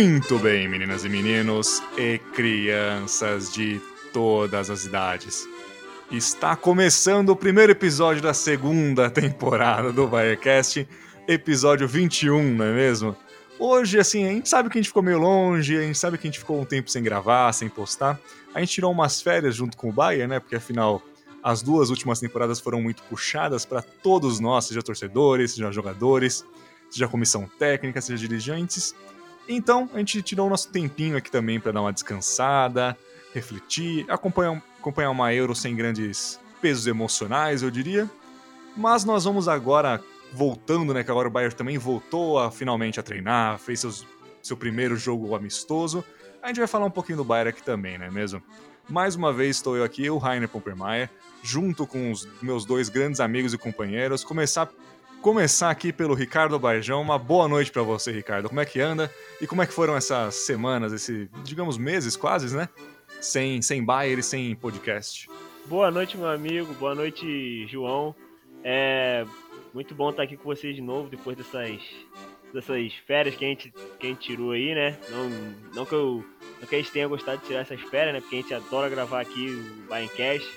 Muito bem, meninas e meninos e crianças de todas as idades. Está começando o primeiro episódio da segunda temporada do Wirecast, episódio 21, não é mesmo? Hoje, assim, a gente sabe que a gente ficou meio longe, a gente sabe que a gente ficou um tempo sem gravar, sem postar. A gente tirou umas férias junto com o Bayern, né? Porque afinal, as duas últimas temporadas foram muito puxadas para todos nós, seja torcedores, seja jogadores, seja comissão técnica, seja dirigentes. Então, a gente tirou o nosso tempinho aqui também para dar uma descansada, refletir, acompanhar, acompanhar uma Euro sem grandes pesos emocionais, eu diria. Mas nós vamos agora voltando, né? Que agora o Bayern também voltou a finalmente a treinar, fez seus, seu primeiro jogo amistoso. A gente vai falar um pouquinho do Bayern aqui também, não é mesmo? Mais uma vez estou eu aqui, o Rainer Pompermeier, junto com os meus dois grandes amigos e companheiros. Começar começar aqui pelo Ricardo Barjão. Uma boa noite para você, Ricardo. Como é que anda? E como é que foram essas semanas, esse, digamos, meses quase, né? Sem, sem Bayer e sem podcast. Boa noite, meu amigo. Boa noite, João. É muito bom estar aqui com vocês de novo depois dessas, dessas férias que a, gente, que a gente tirou aí, né? Não, não, que eu, não que a gente tenha gostado de tirar essas férias, né? Porque a gente adora gravar aqui o Baincast.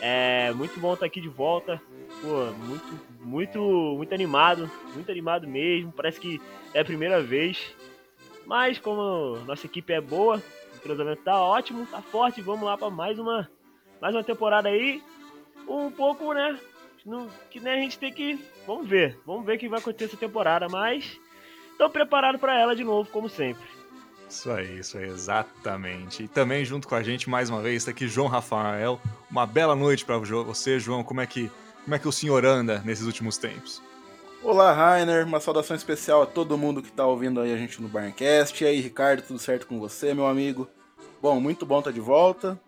É muito bom estar aqui de volta. Pô, muito, muito, muito animado, muito animado mesmo. Parece que é a primeira vez. Mas como nossa equipe é boa, o cruzamento tá ótimo, tá forte, vamos lá para mais uma, mais uma temporada aí. Um pouco, né? No, que né, a gente tem que. Vamos ver. Vamos ver o que vai acontecer essa temporada, mas estou preparado para ela de novo, como sempre. Isso aí, isso aí, exatamente. E também junto com a gente, mais uma vez, está aqui João Rafael. Uma bela noite para você, João. Como é que como é que o senhor anda nesses últimos tempos? Olá, Rainer. Uma saudação especial a todo mundo que está ouvindo aí a gente no Barncast. E aí, Ricardo, tudo certo com você, meu amigo? Bom, muito bom estar tá de volta.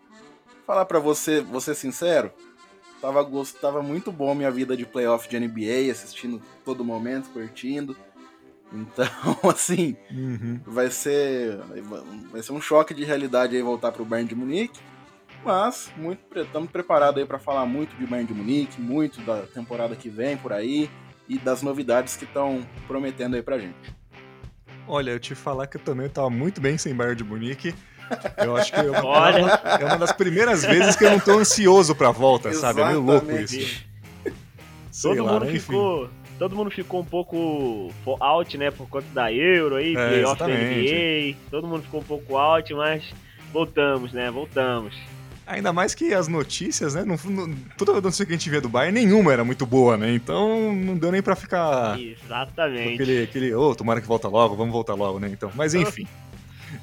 Falar para você, vou ser sincero, tava, tava muito bom minha vida de playoff de NBA, assistindo todo momento, curtindo. Então, assim, uhum. vai ser vai ser um choque de realidade aí voltar pro Bayern de Munique. Mas muito estamos preparados aí para falar muito de Bayern de Munique, muito da temporada que vem por aí e das novidades que estão prometendo aí pra gente. Olha, eu te falar que eu também estava muito bem sem Bayern de Munique. Eu acho que é uma, é uma das primeiras vezes que eu não tô ansioso pra volta, sabe? É meio louco isso. todo lá, mundo né? ficou, todo mundo ficou um pouco out, né, por conta da Euro aí, é, playoff da NBA. Todo mundo ficou um pouco out, mas voltamos, né? Voltamos. Ainda mais que as notícias, né? Não, não, toda notícia que a gente via do Bayern, nenhuma era muito boa, né? Então não deu nem pra ficar. Exatamente. Aquele, aquele ô, oh, tomara que volta logo, vamos voltar logo, né? Então, mas enfim.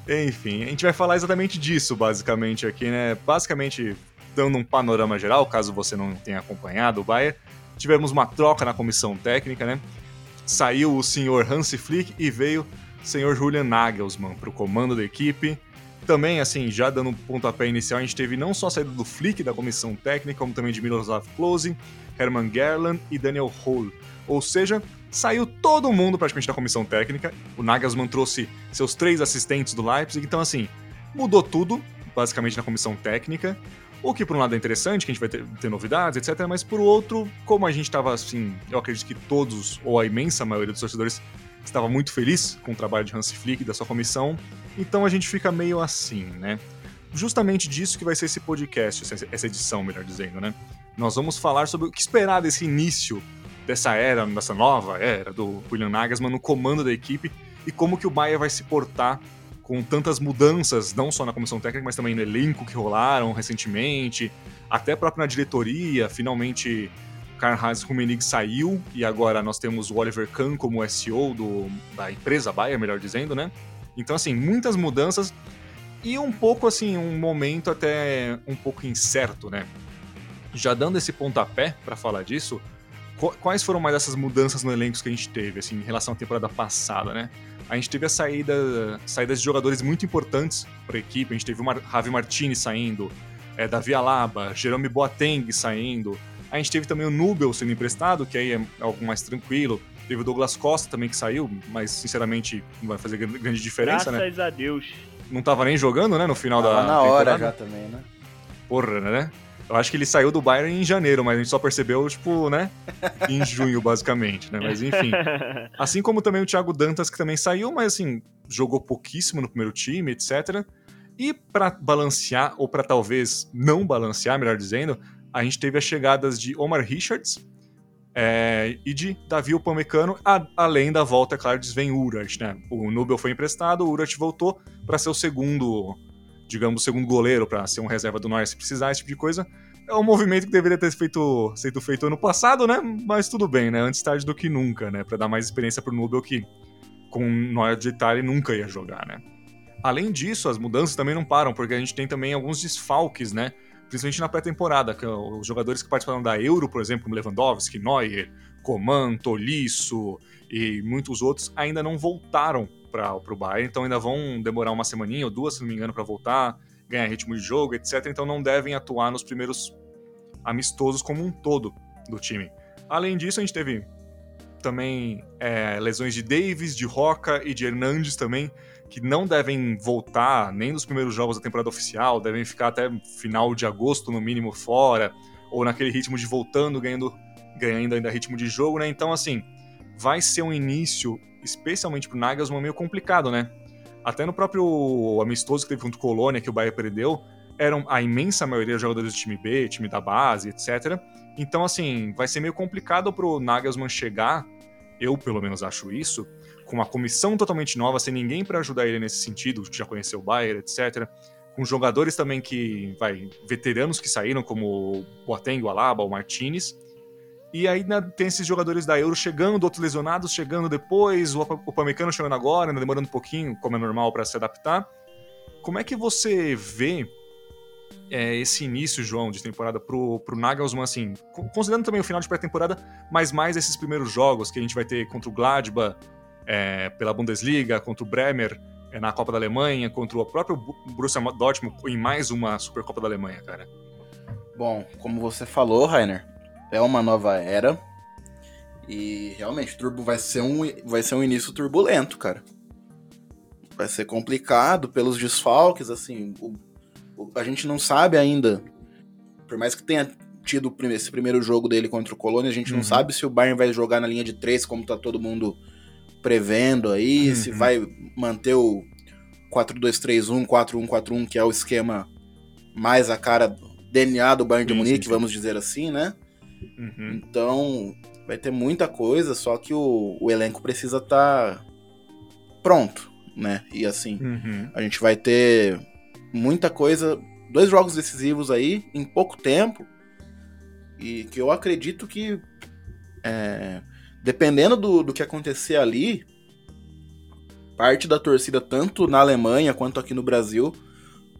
enfim, a gente vai falar exatamente disso, basicamente, aqui, né? Basicamente, dando um panorama geral, caso você não tenha acompanhado o Bayern, tivemos uma troca na comissão técnica, né? Saiu o senhor Hansi Flick e veio o senhor Julian Nagelsmann para o comando da equipe também, assim, já dando um pontapé inicial, a gente teve não só a saída do Flick da comissão técnica, como também de Miroslav Klose, Herman Gerland e Daniel Hall. Ou seja, saiu todo mundo praticamente da comissão técnica. O Nagelsmann trouxe seus três assistentes do Leipzig, então assim, mudou tudo, basicamente na comissão técnica. O que por um lado é interessante, que a gente vai ter, ter novidades, etc. Mas por outro, como a gente estava assim, eu acredito que todos, ou a imensa maioria dos torcedores, estava muito feliz com o trabalho de Hans Flick e da sua comissão, então a gente fica meio assim, né? Justamente disso que vai ser esse podcast, essa edição, melhor dizendo, né? Nós vamos falar sobre o que esperar desse início dessa era, dessa nova era do William Nagelsmann no comando da equipe e como que o Bayern vai se portar com tantas mudanças, não só na comissão técnica, mas também no elenco que rolaram recentemente, até próprio na diretoria, finalmente Karl-Heinz Rummenigge saiu e agora nós temos o Oliver Kahn como SEO do, da empresa Bayer, melhor dizendo, né? Então, assim, muitas mudanças e um pouco, assim, um momento até um pouco incerto, né? Já dando esse pontapé para falar disso, quais foram mais essas mudanças no elenco que a gente teve, assim, em relação à temporada passada, né? A gente teve a saída, saídas de jogadores muito importantes para a equipe. A gente teve o Mar Javi Martini saindo, é, Davi Alaba, Jerome Boateng saindo, a gente teve também o Nubel sendo emprestado, que aí é algo mais tranquilo. Teve o Douglas Costa também que saiu, mas sinceramente não vai fazer grande diferença, Graças né? Graças a Deus. Não tava nem jogando, né, no final tava da na hora já também, né? Porra, né? Eu acho que ele saiu do Bayern em janeiro, mas a gente só percebeu, tipo, né? Em junho, basicamente, né? Mas enfim. Assim como também o Thiago Dantas, que também saiu, mas assim, jogou pouquíssimo no primeiro time, etc. E para balancear, ou para talvez não balancear, melhor dizendo, a gente teve as chegadas de Omar Richards é, e de Davi Upamecano, a, além da volta, é claro, de Sven Urat, né? O Nubel foi emprestado, o Urat voltou para ser o segundo digamos, segundo goleiro para ser um reserva do Neuer se precisar, esse tipo de coisa. É um movimento que deveria ter feito, sido feito ano passado, né? Mas tudo bem, né? Antes tarde do que nunca, né? Para dar mais experiência pro Nubel que com o Neuer de Itália nunca ia jogar, né? Além disso, as mudanças também não param, porque a gente tem também alguns desfalques, né? Principalmente na pré-temporada, que os jogadores que participaram da Euro, por exemplo, como Lewandowski, Neuer, Coman, Tolisso e muitos outros, ainda não voltaram para o Bayern, então ainda vão demorar uma semaninha ou duas, se não me engano, para voltar, ganhar ritmo de jogo, etc. Então não devem atuar nos primeiros amistosos como um todo do time. Além disso, a gente teve também é, lesões de Davis, de Roca e de Hernandes também, que não devem voltar nem nos primeiros jogos da temporada oficial, devem ficar até final de agosto, no mínimo, fora, ou naquele ritmo de voltando, ganhando, ganhando ainda ritmo de jogo, né? Então, assim, vai ser um início especialmente pro Nagelsmann, meio complicado, né? Até no próprio amistoso que teve contra o Colônia, que o Bahia perdeu, eram a imensa maioria dos jogadores do time B, time da base, etc. Então, assim, vai ser meio complicado pro Nagelsmann chegar, eu pelo menos acho isso, com uma comissão totalmente nova, sem ninguém para ajudar ele nesse sentido, já conheceu o Bayern, etc. Com jogadores também que, vai, veteranos que saíram, como o Boateng, o Alaba, o Martinez, e aí tem esses jogadores da Euro chegando, outros lesionados chegando depois, o Upamecano chegando agora, né, demorando um pouquinho, como é normal, para se adaptar. Como é que você vê é, esse início, João, de temporada pro, pro Nagelsmann, assim, considerando também o final de pré-temporada, mas mais esses primeiros jogos que a gente vai ter contra o Gladbach é, pela Bundesliga, contra o Bremer é, na Copa da Alemanha, contra o próprio Borussia Dortmund em mais uma Supercopa da Alemanha, cara? Bom, como você falou, Rainer, é uma nova era. E realmente, turbo vai ser um, vai ser um início turbulento, cara. Vai ser complicado pelos desfalques, assim. O, o, a gente não sabe ainda. Por mais que tenha tido esse primeiro jogo dele contra o Colônia, a gente uhum. não sabe se o Bayern vai jogar na linha de três, como tá todo mundo prevendo aí, uhum. se vai manter o 4-2-3-1, 4-1-4-1, que é o esquema mais a cara DNA do Bayern de Munique, vamos dizer assim, né? Uhum. Então, vai ter muita coisa, só que o, o elenco precisa estar tá pronto, né? E assim, uhum. a gente vai ter muita coisa, dois jogos decisivos aí em pouco tempo, e que eu acredito que, é, dependendo do, do que acontecer ali, parte da torcida, tanto na Alemanha quanto aqui no Brasil,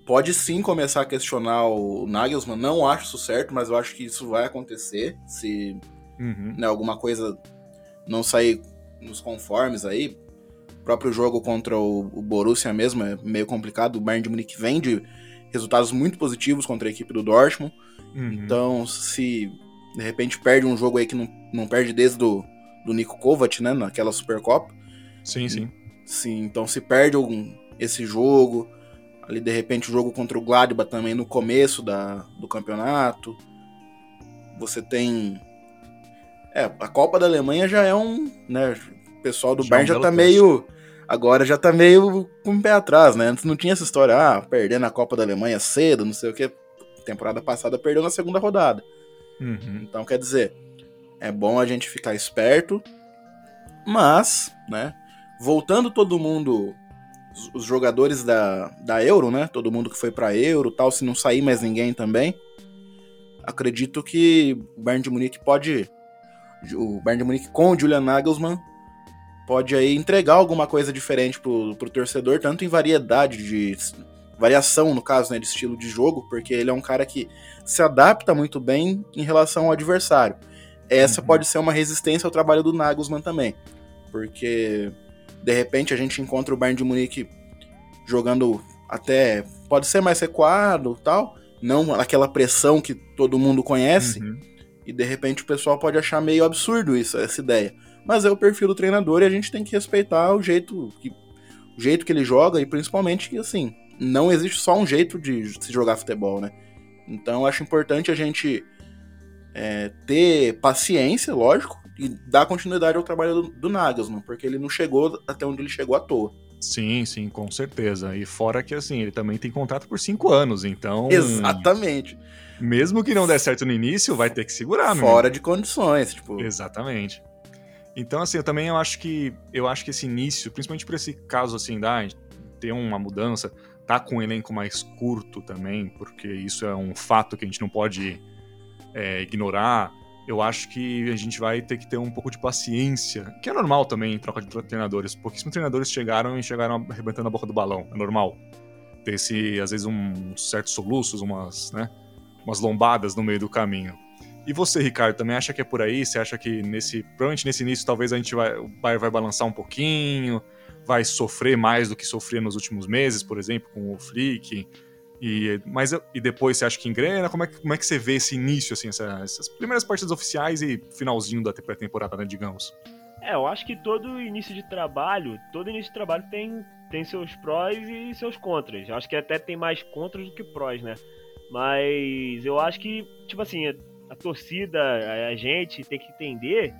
pode sim começar a questionar o Nagelsmann. Não acho isso certo, mas eu acho que isso vai acontecer se uhum. né, alguma coisa não sair nos conformes aí. O próprio jogo contra o, o Borussia mesmo é meio complicado. O Bayern de Munique vem de resultados muito positivos contra a equipe do Dortmund. Uhum. Então, se de repente perde um jogo aí que não, não perde desde do, do Nico Kovac, né, naquela Supercopa. Sim, sim. Sim, então se perde algum, esse jogo, ali de repente o jogo contra o Gladbach também no começo da, do campeonato. Você tem é, a Copa da Alemanha já é um, né, o pessoal do já Bayern é um já tá meio agora já tá meio com o pé atrás, né? Antes não tinha essa história, ah, perdendo a Copa da Alemanha cedo, não sei o que. Temporada passada perdeu na segunda rodada. Uhum. Então, quer dizer, é bom a gente ficar esperto, mas, né, voltando todo mundo os jogadores da, da Euro, né? Todo mundo que foi pra Euro tal, se não sair mais ninguém também. Acredito que o Bayern de Munique pode. O Bayern de Munique com o Julian Nagelsmann pode aí entregar alguma coisa diferente pro, pro torcedor, tanto em variedade de. variação, no caso, né, de estilo de jogo, porque ele é um cara que se adapta muito bem em relação ao adversário. Essa uhum. pode ser uma resistência ao trabalho do Nagelsmann também, porque de repente a gente encontra o Bayern de Munique jogando até pode ser mais recuado, tal, não aquela pressão que todo mundo conhece. Uhum. E de repente o pessoal pode achar meio absurdo isso, essa ideia. Mas é o perfil do treinador e a gente tem que respeitar o jeito que o jeito que ele joga e principalmente que assim, não existe só um jeito de se jogar futebol, né? Então eu acho importante a gente é, ter paciência, lógico, e dar continuidade ao trabalho do, do porque ele não chegou até onde ele chegou à toa. Sim, sim, com certeza. E fora que assim, ele também tem contrato por cinco anos, então. Exatamente. Mesmo que não der certo no início, vai ter que segurar, Fora de condições, tipo. Exatamente. Então, assim, eu também eu acho que eu acho que esse início, principalmente por esse caso assim, da ter uma mudança, tá com um elenco mais curto também, porque isso é um fato que a gente não pode é, ignorar eu acho que a gente vai ter que ter um pouco de paciência, que é normal também em troca de treinadores. Pouquíssimos treinadores chegaram e chegaram arrebentando a boca do balão, é normal. Ter esse, às vezes, um certos soluços, umas, né, umas lombadas no meio do caminho. E você, Ricardo, também acha que é por aí? Você acha que nesse, provavelmente nesse início talvez a gente vai, o Bayern vai balançar um pouquinho, vai sofrer mais do que sofria nos últimos meses, por exemplo, com o Flick? E, mas, e depois você acha que engrena? Como é, como é que você vê esse início, assim, essa, essas primeiras partidas oficiais e finalzinho da pré-temporada, né, digamos? É, eu acho que todo início de trabalho, todo início de trabalho tem, tem seus prós e seus contras. Eu acho que até tem mais contras do que prós, né? Mas eu acho que, tipo assim, a, a torcida, a, a, gente tem que entender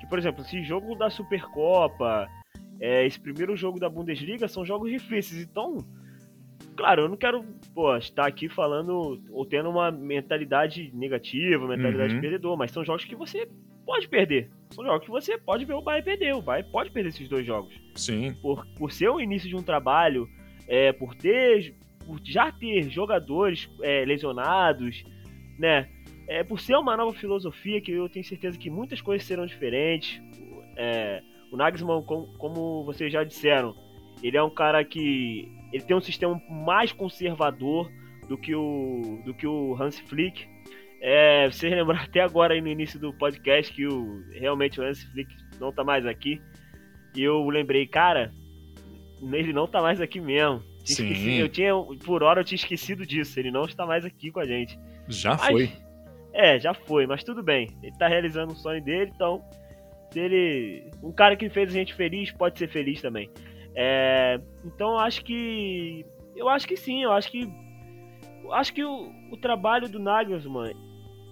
que, por exemplo, esse jogo da Supercopa, é, esse primeiro jogo da Bundesliga são jogos difíceis. Então, Claro, eu não quero pô, estar aqui falando ou tendo uma mentalidade negativa, mentalidade uhum. perdedor, mas são jogos que você pode perder. São jogos que você pode ver o Bayern perder. O Bayern pode perder esses dois jogos. Sim. Por, por ser o início de um trabalho, é, por ter. Por já ter jogadores é, lesionados, né? É, por ser uma nova filosofia que eu tenho certeza que muitas coisas serão diferentes. É, o Nagelsmann, como, como vocês já disseram, ele é um cara que ele tem um sistema mais conservador do que o, do que o Hans Flick. É, vocês lembram até agora aí no início do podcast que o, realmente o Hans Flick não tá mais aqui. E eu lembrei, cara, ele não tá mais aqui mesmo. Esquecido, eu tinha, por hora eu tinha esquecido disso. Ele não está mais aqui com a gente. Já mas, foi. É, já foi, mas tudo bem. Ele tá realizando um sonho dele, então. Se ele. Um cara que fez a gente feliz pode ser feliz também. É, então eu acho que. Eu acho que sim, eu acho que. Eu acho que o, o trabalho do Nagelsmann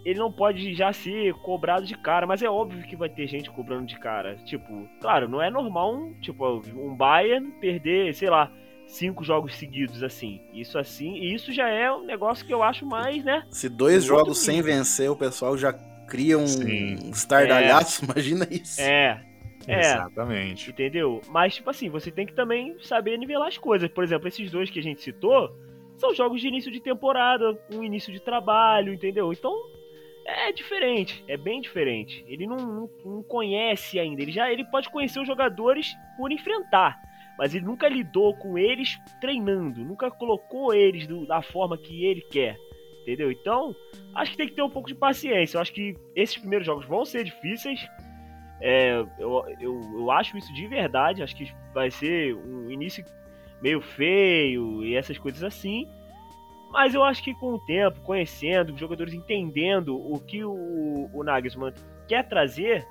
ele não pode já ser cobrado de cara, mas é óbvio que vai ter gente cobrando de cara. Tipo, claro, não é normal um, tipo, um Bayern perder, sei lá, cinco jogos seguidos assim. Isso assim, e isso já é um negócio que eu acho mais, né? Se dois jogos sem vencer, o pessoal já cria um Sim. estardalhaço, é, imagina isso. É, é, Exatamente. Entendeu? Mas, tipo assim, você tem que também saber nivelar as coisas. Por exemplo, esses dois que a gente citou são jogos de início de temporada, um início de trabalho, entendeu? Então, é diferente, é bem diferente. Ele não, não, não, conhece ainda. Ele já ele pode conhecer os jogadores por enfrentar, mas ele nunca lidou com eles treinando, nunca colocou eles do, da forma que ele quer. Entendeu? Então, acho que tem que ter um pouco de paciência. Eu acho que esses primeiros jogos vão ser difíceis. É, eu, eu, eu acho isso de verdade. Acho que vai ser um início meio feio e essas coisas assim. Mas eu acho que com o tempo, conhecendo, os jogadores entendendo o que o, o Nagelsmann quer trazer,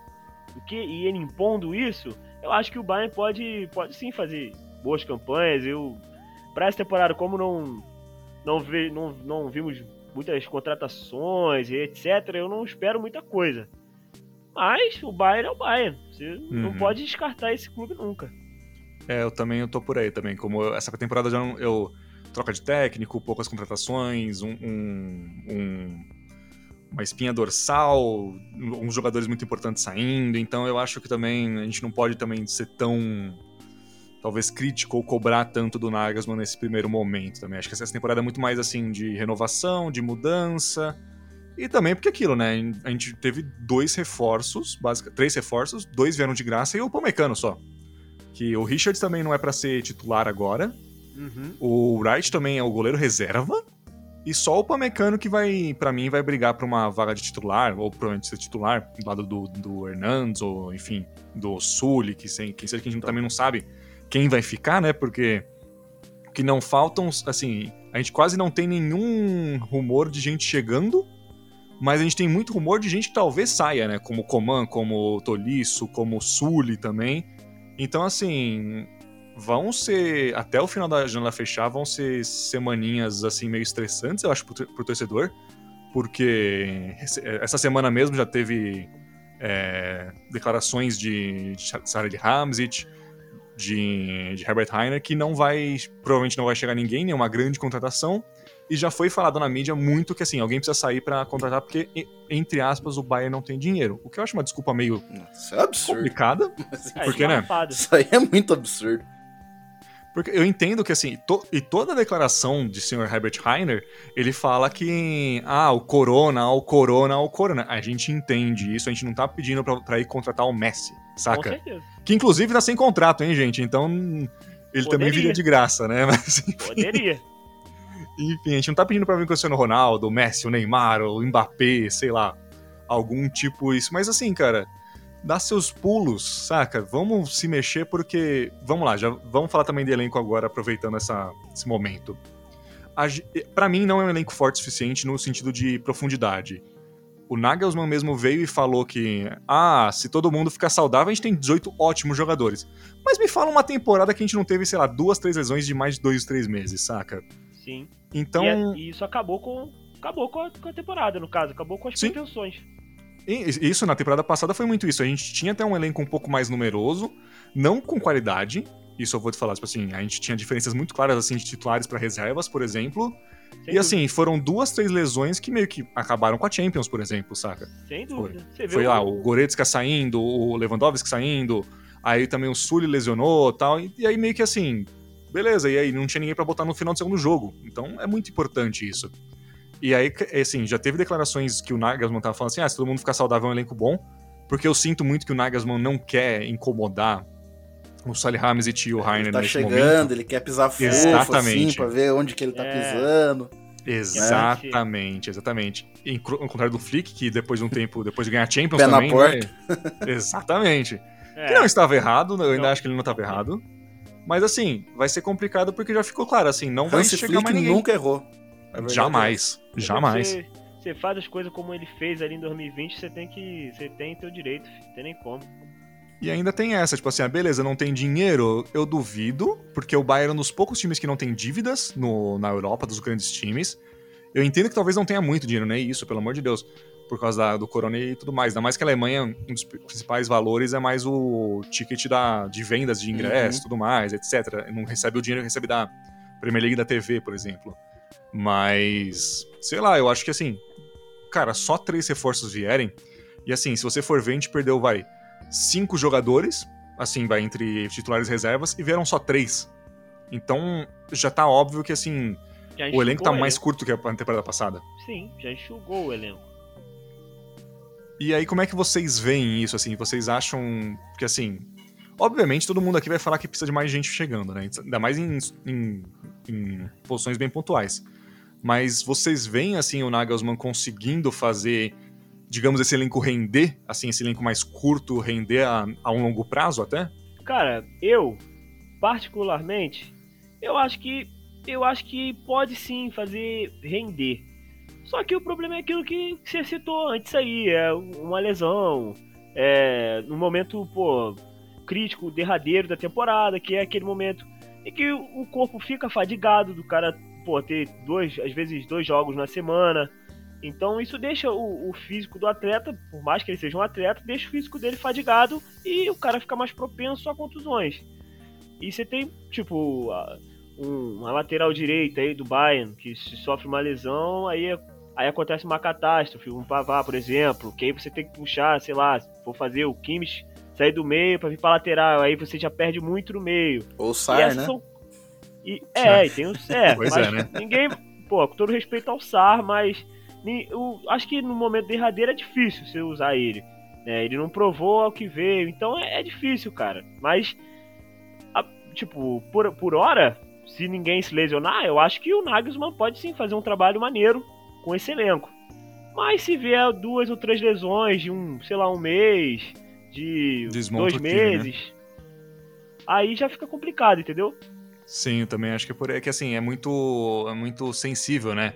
o que, e ele impondo isso, eu acho que o Bayern pode, pode sim fazer boas campanhas. Eu, para essa temporada, como não, não, vi, não, não vimos muitas contratações e etc., eu não espero muita coisa. Mas o Bayern é o Bayern. Você uhum. não pode descartar esse clube nunca. É, eu também eu tô por aí também. Como eu, essa temporada já não, eu troca de técnico, poucas contratações, um, um, um, uma espinha dorsal, uns jogadores muito importantes saindo. Então eu acho que também a gente não pode também ser tão talvez crítico ou cobrar tanto do Nagelsmann nesse primeiro momento também. Acho que essa temporada é muito mais assim de renovação, de mudança e também porque aquilo, né? A gente teve dois reforços, basic, três reforços, dois vieram de graça e o Pomecano só. Que o Richards também não é para ser titular agora. Uhum. O Wright também é o goleiro reserva. E só o Pamecano que vai, para mim, vai brigar pra uma vaga de titular, ou provavelmente ser titular, do lado do, do Hernandes, ou enfim, do Sully, que sem, quem seja que a gente também não sabe quem vai ficar, né? Porque que não faltam, assim, a gente quase não tem nenhum rumor de gente chegando mas a gente tem muito rumor de gente que talvez saia, né? Como Coman, como Tolisso, como Sully também. Então, assim, vão ser, até o final da janela fechar, vão ser semaninhas assim meio estressantes, eu acho, pro, pro torcedor, porque essa semana mesmo já teve é, declarações de, de Sarah Hamzit, de, de Herbert Heiner, que não vai, provavelmente não vai chegar ninguém, nenhuma grande contratação, e já foi falado na mídia muito que assim, alguém precisa sair para contratar porque, entre aspas, o Bayern não tem dinheiro. O que eu acho uma desculpa meio Isso é absurdo. complicada. É, Porque, né? Isso aí é muito absurdo. Porque eu entendo que, assim, to- e toda a declaração de Sr. Herbert Heiner, ele fala que, ah, o Corona, o Corona, o Corona. A gente entende isso, a gente não tá pedindo pra, pra ir contratar o Messi, Com saca? certeza. Que inclusive tá sem contrato, hein, gente? Então, ele também Poderia. viria de graça, né? Mas, Poderia. Enfim, a gente não tá pedindo pra vir o Cristiano Ronaldo, o Messi, o Neymar, o Mbappé, sei lá, algum tipo isso. Mas assim, cara, dá seus pulos, saca? Vamos se mexer porque, vamos lá, já vamos falar também de elenco agora, aproveitando essa, esse momento. A ge- Pra mim não é um elenco forte o suficiente no sentido de profundidade. O Nagelsmann mesmo veio e falou que, ah, se todo mundo ficar saudável, a gente tem 18 ótimos jogadores. Mas me fala uma temporada que a gente não teve, sei lá, duas, três lesões de mais de dois, três meses, saca? Sim. Então, E, é- e isso acabou com. Acabou com a, com a temporada, no caso. Acabou com as Sim. pretensões. E- Isso na temporada passada foi muito isso. A gente tinha até um elenco um pouco mais numeroso, não com qualidade. Isso eu vou te falar, tipo assim, a gente tinha diferenças muito claras assim de titulares para reservas, por exemplo. Sem e assim, foram duas, três lesões que meio que acabaram com a Champions, por exemplo, saca? Sem dúvida. Você vê Foi lá o Goretzka saindo, o Lewandowski saindo, aí também o Sully lesionou, tal, e, e aí meio que assim, beleza, e aí não tinha ninguém pra botar no final do segundo jogo. Então é muito importante isso. E aí, assim, já teve declarações que o Nagelsmann tava falando assim: ah, se todo mundo ficar saudável é um elenco bom. Porque eu sinto muito que o Nagelsmann não quer incomodar o Salihamidzic e o Heiner Ele tá nesse chegando, momento. ele quer pisar fofo, Exatamente. assim, pra ver onde que ele tá É. pisando. Exatamente, exatamente. Em Ao contrário do Flick, que depois de um tempo, depois de ganhar a Champions Pé na também. porta. né? Exatamente. É, Que não estava errado, eu ainda Não. acho que ele não estava errado. Mas assim, vai ser complicado porque já ficou claro, assim, não vai Hansi chegar Flick mais ninguém. nunca errou. Verdade Jamais, porque jamais. Você, você faz as coisas como ele fez ali em 2020, você tem que. Você tem teu direito, não tem nem como. E ainda tem essa, tipo assim, ah, beleza, não tem dinheiro, eu duvido, porque o Bayern é um dos poucos times que não tem dívidas no, na Europa, dos grandes times. Eu entendo que talvez não tenha muito dinheiro, né? Isso, pelo amor de Deus, por causa da- do corona e tudo mais. Ainda mais que a Alemanha, um dos principais valores é mais o ticket da, de vendas de ingresso e tudo mais, etc. Não recebe o dinheiro que recebe da Premier League da TV, por exemplo. Mas, sei lá, eu acho que assim, cara, só três reforços vierem, e assim, se você for ver, a gente perdeu, vai, cinco jogadores, assim, vai, entre titulares e reservas, e vieram só três. Então, já tá óbvio que, assim, o elenco tá mais curto que a temporada passada. Sim, já enxugou o elenco. E aí, como é que vocês veem isso, assim? Vocês acham que, assim... Obviamente, todo mundo aqui vai falar que precisa de mais gente chegando, né? Ainda mais em, em- em posições bem pontuais. Mas vocês veem, assim, o Nagelsmann conseguindo fazer, digamos, esse elenco render, assim, esse elenco mais curto, render a, a um longo prazo até? Cara, eu, particularmente, eu acho que. Eu acho que pode sim fazer render. Só que o problema é aquilo que você citou antes aí, é uma lesão, é no momento, pô, crítico, derradeiro da temporada, que é aquele momento em que o corpo fica fadigado do cara, pô, ter dois, às vezes dois jogos na semana. Então isso deixa o, o físico do atleta, por mais que ele seja um atleta, deixa o físico dele fadigado e o cara fica mais propenso a contusões. E você tem, tipo, a- um- uma lateral direita aí do Bayern, que sofre uma lesão, aí, aí acontece uma catástrofe, um Pavá, por exemplo, que aí você tem que puxar, sei lá, se for fazer o Kimmich sair do meio pra vir pra lateral, aí você já perde muito no meio. Ou E Sar, essas né? são- e- é, e tem o é, Pois mas é, né? ninguém, pô, com todo respeito ao SAR, mas o- acho que no momento derradeiro é difícil você usar ele. né? ele não provou ao que veio, então é, é difícil, cara. Mas, a- tipo, por, por hora, se ninguém se lesionar, eu acho que o Nagelsmann pode sim fazer um trabalho maneiro com esse elenco. Mas se vier duas ou três lesões de um, sei lá, um mês, de Desmonta dois time, né? meses, aí já fica complicado, entendeu? Sim, eu também acho que é por aí. É que assim, é muito, é muito sensível, né?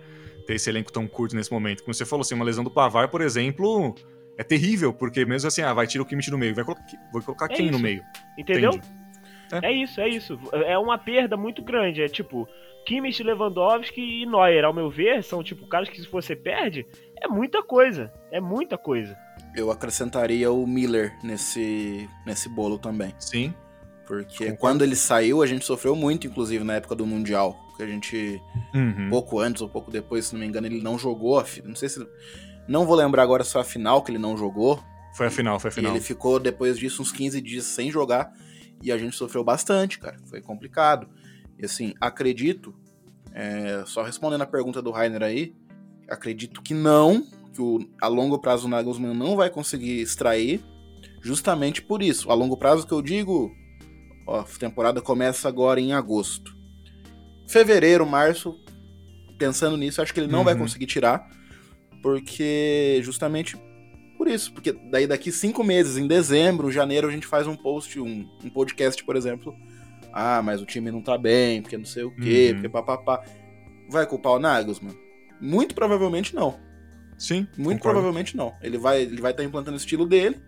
Ter esse elenco tão curto nesse momento. Como você falou, assim, uma lesão do Pavar, por exemplo, é terrível, porque mesmo assim, ah, vai tirar o Kimmich do meio. Vai colocar, vai colocar É quem no isso. meio? Entendeu? Entende? É. é isso, é isso. É uma perda muito grande. É tipo, Kimmich, Lewandowski e Neuer, ao meu ver, são tipo caras que se você perde, é muita coisa. É muita coisa. Eu acrescentaria o Miller nesse, nesse bolo também. Sim. Porque Concordo. quando ele saiu, a gente sofreu muito, inclusive, na época do Mundial. Que a gente, uhum. pouco antes ou pouco depois, se não me engano, ele não jogou. Não sei se. Não vou lembrar agora se foi a final que ele não jogou. Foi a final, foi a final. E ele ficou, depois disso, uns 15 dias sem jogar. E a gente sofreu bastante, cara. Foi complicado. E assim, acredito, é, só respondendo a pergunta do Rainer aí, acredito que não, que o, a longo prazo o Nagelsmann não vai conseguir extrair, justamente por isso. A longo prazo que eu digo, ó, a temporada começa agora em agosto. Fevereiro, março, pensando nisso, acho que ele não uhum. vai conseguir tirar, porque justamente por isso, porque daí daqui cinco meses, em dezembro, janeiro, a gente faz um post, um, um podcast, por exemplo, ah, mas o time não tá bem, porque não sei o quê, uhum. porque papapá. Vai culpar o Nagelsmann? Muito provavelmente não. Sim. Muito concordo. provavelmente não. Ele vai ele vai estar tá implantando o estilo dele.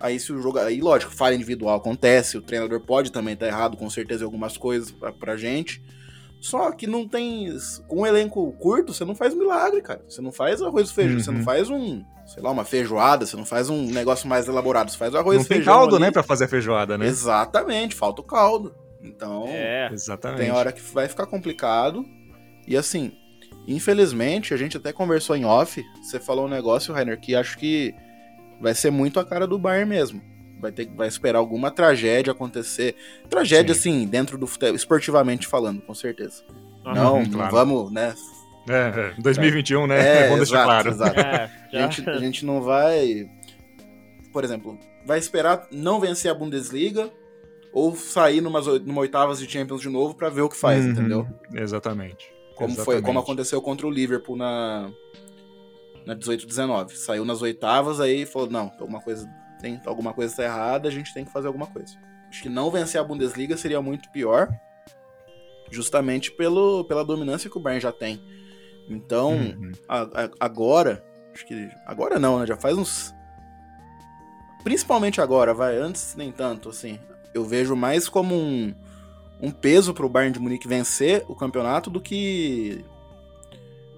Aí se o jogo, aí lógico, falha individual acontece, o treinador pode também estar tá errado com certeza em algumas coisas pra, pra gente. Só que não tem. Com um elenco curto, você não faz milagre, cara. Você não faz arroz e feijão, uhum. você não uhum. faz um. Sei lá, uma feijoada, você não faz um negócio mais elaborado, você faz o arroz não e feijão. Não tem caldo, ali. né, pra fazer a feijoada, né? Exatamente, falta o caldo. Então, é, exatamente. tem hora que vai ficar complicado. E assim, infelizmente, a gente até conversou em off. Você falou um negócio, Rainer, que acho que vai ser muito a cara do Bayern mesmo vai ter vai esperar alguma tragédia acontecer. Tragédia, Sim. assim, dentro do futebol, esportivamente falando, com certeza. Uhum, não, claro. não vamos, né? É, 2021, é. né? É, é bom deixar claro. Exato. É, a, gente, a gente não vai. Por exemplo, vai esperar não vencer a Bundesliga ou sair numas, numa oitavas de Champions de novo para ver o que faz, uhum, entendeu? Exatamente. Como exatamente. foi, como aconteceu contra o Liverpool na na 18-19. Saiu nas oitavas aí falou, não, alguma coisa tem alguma coisa está errada, a gente tem que fazer alguma coisa. Acho que não vencer a Bundesliga seria muito pior, justamente pelo, pela dominância que o Bayern já tem. Então, uhum. a, a, agora, acho que agora não, né? Já faz uns principalmente agora, vai, antes nem tanto, assim. Eu vejo mais como um, um peso pro Bayern de Munique vencer o campeonato do que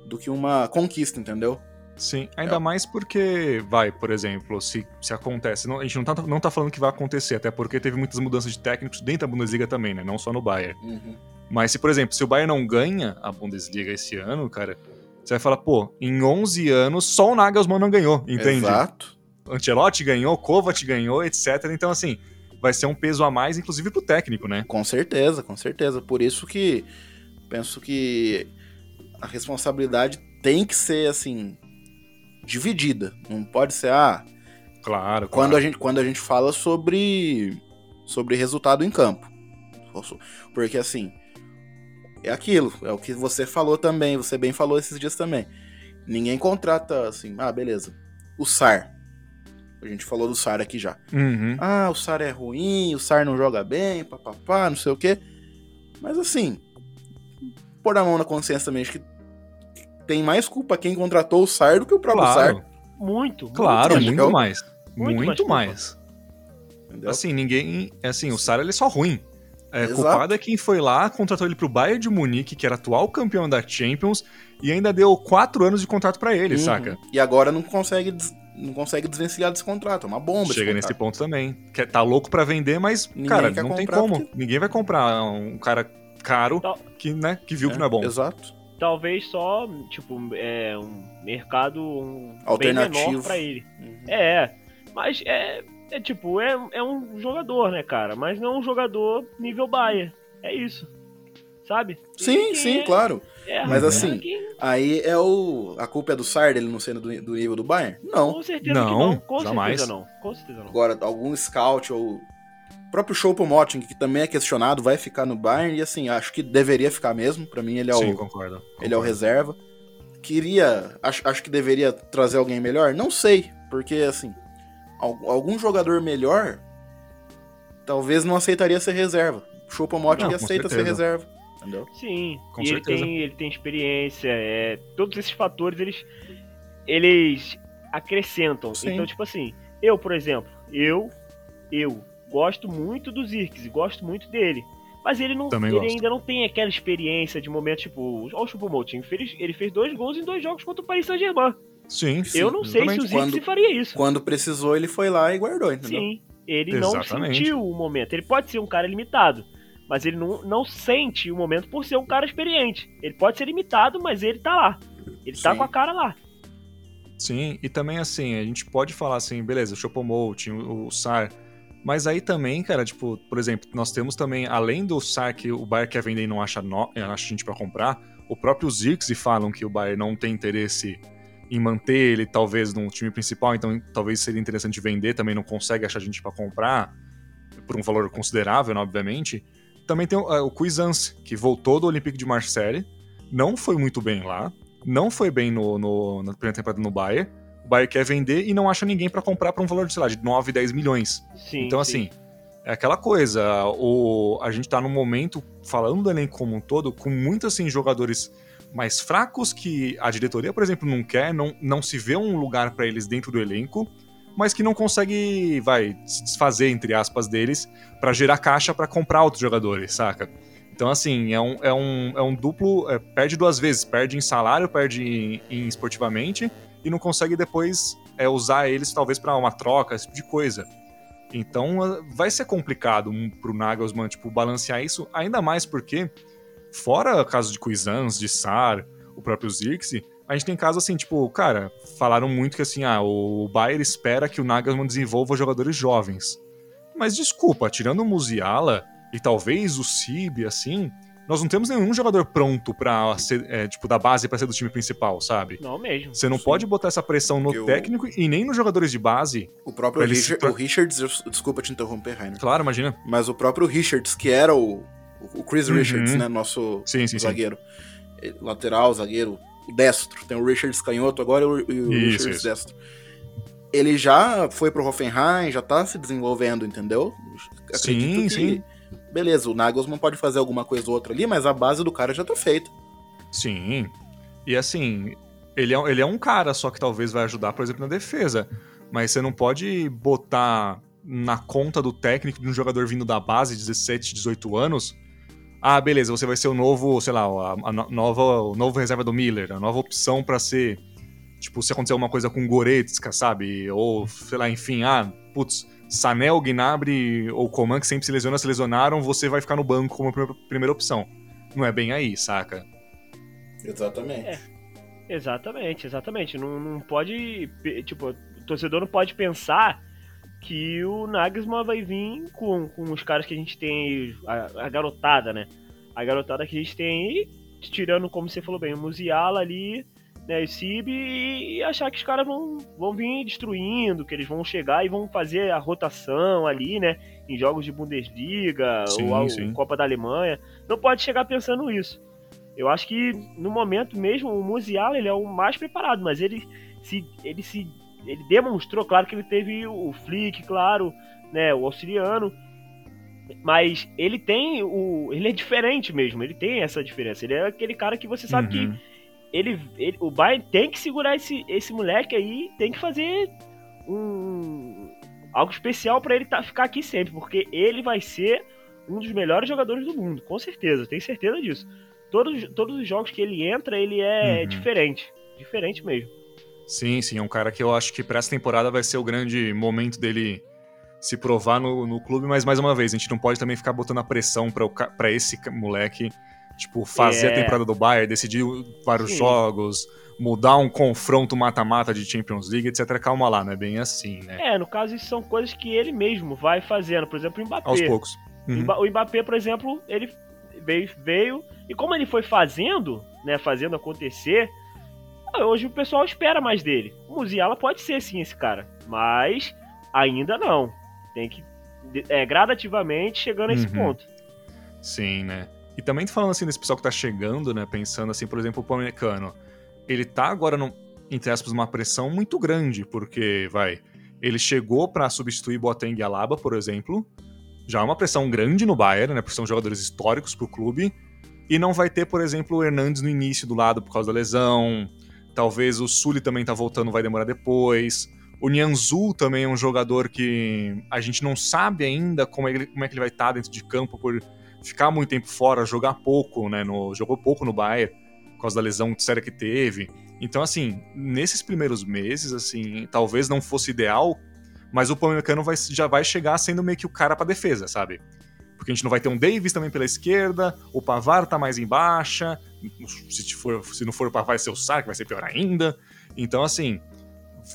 do que uma conquista, entendeu? Sim, ainda é. mais porque, vai, por exemplo, se, se acontece. Não, a gente não tá, não tá falando que vai acontecer, até porque teve muitas mudanças de técnicos dentro da Bundesliga também, né? Não só no Bayern. Uhum. Mas se, por exemplo, se o Bayern não ganha a Bundesliga esse ano, cara, você vai falar, pô, em 11 anos só o Nagelsmann não ganhou, entende? Exato. Ancelotti ganhou, Kovac ganhou, etc. Então, assim, vai ser um peso a mais, inclusive pro técnico, né? Com certeza, com certeza. Por isso que penso que a responsabilidade tem que ser, assim, dividida. Não pode ser, ah. Claro, quando claro. A gente, quando a gente fala sobre, sobre resultado em campo. Porque assim, é aquilo, é o que você falou também, você bem falou esses dias também. Ninguém contrata assim, ah, beleza. O SAR. A gente falou do SAR aqui já. Uhum. Ah, o SAR é ruim, o SAR não joga bem, papapá, não sei o quê. Mas assim, pôr a mão na consciência também, acho que tem mais culpa quem contratou o SAR do que o próprio claro. SAR. Muito. Claro, muito, muito mais. Muito, muito mais. mais. Assim, ninguém. Assim, o SAR ele é só ruim. É, culpado é quem foi lá, contratou ele pro Bayern de Munique, que era atual campeão da Champions, e ainda deu quatro anos de contrato para ele, uhum. saca? E agora não consegue não consegue desvencilhar desse contrato, é uma bomba. Chega nesse ponto também. Quer, tá louco para vender, mas, Ninguém cara, não tem como. Porque... Ninguém vai comprar um cara caro que, né, que viu é, que não é bom. Exato talvez só, tipo, é, um mercado um alternativo bem menor pra ele. Uhum. É, mas é, é tipo, é, é um jogador, né, cara? Mas não é um jogador nível Bayer. É isso. Sabe? Sim, sim, é, claro. É, mas assim, quem... aí é o. A culpa é do Sard ele não sendo do, do nível do Bayern? Não. Com certeza não, não. Com jamais. certeza não. Com certeza não. Agora, algum scout ou o próprio Choupo-Moting, que também é questionado, vai ficar no Bayern e assim, acho que deveria ficar mesmo. Para mim ele é Sim, o concordo, concordo. ele é o reserva. Queria, acho, acho que deveria trazer alguém melhor, não sei, porque assim, algum jogador melhor talvez não aceitaria ser reserva. Choupo-Moting aceita certeza. ser reserva. Entendeu? Sim, com e ele tem, ele tem experiência, é, todos esses fatores eles eles acrescentam. Sim. Então, tipo assim, eu, por exemplo, eu eu gosto muito do Zirkzee, gosto muito dele. Mas ele, não, Também ele gosto. ainda não tem aquela experiência de momento, tipo, olha o Choupo-Moting, ele, ele fez dois gols em dois jogos contra o Paris Saint-Germain. Sim, Eu não sei se o exatamente. Zirkzee Quando- faria isso. Quando precisou, ele foi lá e guardou, entendeu? Sim, ele não Exatamente. sentiu o momento. Ele pode ser um cara limitado, mas ele não, não sente o momento por ser um cara experiente. Ele pode ser limitado, mas ele tá lá. Ele tá Sim. com a cara lá. Sim, e também assim, a gente pode falar assim, beleza, o Chopomoting, o Sar, mas aí também, cara, tipo, por exemplo, nós temos também, além do Sar que o Bayern quer vender e não acha, no, eh, acha gente pra comprar, o próprio Zirkzee falam que o Bayern não tem interesse em manter ele, talvez, no time principal, então talvez seria interessante vender, também não consegue achar gente pra comprar, por um valor considerável, né, obviamente. Também tem o, eh, o que voltou do Olympique de Marseille, não foi muito bem lá, não foi bem no, no- na primeira temporada no Bayern. O Bayern quer vender e não acha ninguém pra comprar por um valor de, sei lá, de 9, 10 milhões. Sim, então, sim. assim, é aquela coisa. O, a gente tá num momento, falando do elenco como um todo, com muitos assim, jogadores mais fracos que a diretoria, por exemplo, não quer, não, não se vê um lugar pra eles dentro do elenco, mas que não consegue, vai, se desfazer, entre aspas, deles pra gerar caixa pra comprar outros jogadores, saca? Então, assim, é um, é um, é um duplo. é, perde duas vezes. Perde em salário, perde em, em esportivamente e não consegue depois é, usar eles, talvez, pra uma troca, esse tipo de coisa. Então, ah, vai ser complicado um, pro Nagelsmann, tipo, balancear isso, ainda mais porque, fora o caso de Cuisans, de Sar, o próprio Zirkzee, a gente tem casos assim, tipo, cara, falaram muito que assim, ah, o Bayern espera que o Nagelsmann desenvolva jogadores jovens. Mas desculpa, tirando o Musiala e talvez o Cib, assim, nós não temos nenhum jogador pronto pra ser, é, tipo, da base pra ser do time principal, sabe? Não mesmo. Você não Sim. pode botar essa pressão no Eu- técnico e nem nos jogadores de base. O próprio Richard, o Richards, desculpa te interromper, Rainer, Claro, imagina. mas o próprio Richards, que era o, o Chris Uhum. Richards, né, nosso Sim, sim, sim. zagueiro, Eh, lateral, zagueiro, destro, tem o Richards canhoto agora e o, e o Isso, Richards isso. destro. Ele já foi pro Hoffenheim, já tá se desenvolvendo, entendeu? Sim, sim. Beleza, o Nagelsmann pode fazer alguma coisa ou outra ali, mas a base do cara já tá feita. Sim. E assim, ele é, ele é um cara só que talvez vai ajudar, por exemplo, na defesa. Mas você não pode botar na conta do técnico de um jogador vindo da base, 17, 18 anos. Ah, beleza, você vai ser o novo, sei lá, a, a no- nova, o novo reserva do Miller, a nova opção pra ser. Tipo, se acontecer alguma coisa com o Goretzka, sabe? Ou, sei lá, enfim, ah, putz, Sanel, Gnabry ou Coman, que sempre se lesiona, se lesionaram, você vai ficar no banco como primeira- primeira opção. Não é bem aí, saca? Exatamente. É. Exatamente, exatamente. Não, não pode. Tipo, o torcedor não pode pensar que o Nagelsmann vai vir com, com os caras que a gente tem aí, a, a garotada, né? A garotada que a gente tem aí, tirando, como você falou bem, o Musiala ali, né, Cib, e, e achar que os caras vão, vão vir destruindo, que eles vão chegar e vão fazer a rotação ali, né? Em jogos de Bundesliga Sim, ou sim. Copa da Alemanha. Não pode chegar pensando isso. Eu acho que no momento mesmo o Musiala ele é o mais preparado, mas ele se ele se ele demonstrou, claro que ele teve o Flick, claro, né, o auxiliano, mas ele tem o ele é diferente mesmo, ele tem essa diferença. Ele é aquele cara que você sabe Uhum. que ele, ele- o Bayern tem que segurar esse, esse moleque aí, tem que fazer um algo especial pra ele tá, ficar aqui sempre, porque ele vai ser um dos melhores jogadores do mundo, com certeza, tenho certeza disso. Todos, todos os jogos que ele entra, ele é Uhum. diferente, diferente mesmo. Sim, sim, é um cara que eu acho que pra essa temporada vai ser o grande momento dele se provar no, no clube, mas mais uma vez, a gente não pode também ficar botando a pressão pra esse moleque, tipo, fazer É. a temporada do Bayern, decidir vários Sim. jogos, mudar um confronto mata-mata de Champions League, etc. Calma lá, não é bem assim, né? É, no caso, isso são coisas que ele mesmo vai fazendo. Por exemplo, o Mbappé. Aos poucos. O Uhum. O Mbappé, por exemplo, ele veio, veio e como ele foi fazendo, né, fazendo acontecer, hoje o pessoal espera mais dele. O Musiala pode ser sim esse cara, mas ainda não. Tem que é, gradativamente chegando a esse Uhum. ponto. Sim, né? E também falando assim desse pessoal que tá chegando, né? Pensando assim, por exemplo, o Pamecano. Ele tá agora, num, entre aspas, uma pressão muito grande, porque, vai, ele chegou pra substituir Boateng e Alaba, por exemplo. Já é uma pressão grande no Bayern, né? Porque são jogadores históricos pro clube. E não vai ter, por exemplo, o Hernandes no início do lado por causa da lesão. Talvez o Sully também tá voltando, vai demorar depois. O Nianzu também é um jogador que a gente não sabe ainda como, ele, como é que ele vai estar tá dentro de campo por ficar muito tempo fora, jogar pouco, né? No, jogou pouco no Bayern, por causa da lesão séria que teve. Então, assim, nesses primeiros meses, assim, talvez não fosse ideal, mas o Pamecano vai, já vai chegar sendo meio que o cara pra defesa, sabe? Porque a gente não vai ter um Davis também pela esquerda, o Pavar tá mais em baixa, se, for, se não for o Pavar, vai ser o Sark, vai ser pior ainda. Então, assim,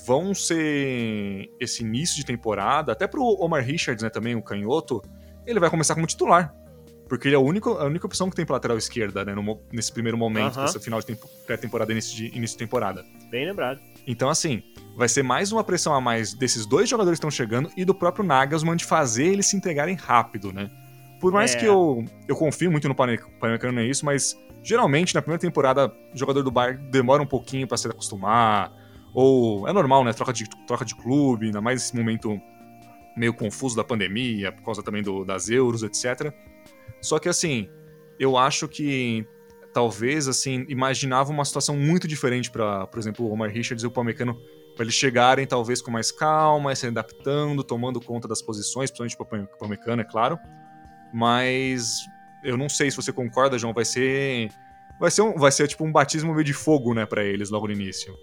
vão ser esse início de temporada, até pro Omar Richards, né, também, o canhoto, ele vai começar como titular. Porque ele é a única, a única opção que tem pra lateral esquerda, né, no, nesse primeiro momento, nesse final de pré-temporada, início de, início de temporada. Bem lembrado. Então, assim, vai ser mais uma pressão a mais desses dois jogadores que estão chegando e do próprio Nagelsmann de fazer eles se entregarem rápido, né? Por mais é. que eu, eu confio muito no Panamericano, é isso, mas geralmente na primeira temporada o jogador do Bayern demora um pouquinho para se acostumar, ou é normal, né? Troca de, troca de clube, ainda mais nesse momento meio confuso da pandemia, por causa também do, das euros, etc. Só que assim, eu acho que talvez assim imaginava uma situação muito diferente para, por exemplo, o Omar Richards e o Pamecano para eles chegarem talvez com mais calma, se adaptando, tomando conta das posições, principalmente para o Pamecano, é claro. Mas eu não sei se você concorda, João, vai ser vai ser um, vai ser tipo um batismo meio de fogo, né, para eles logo no início.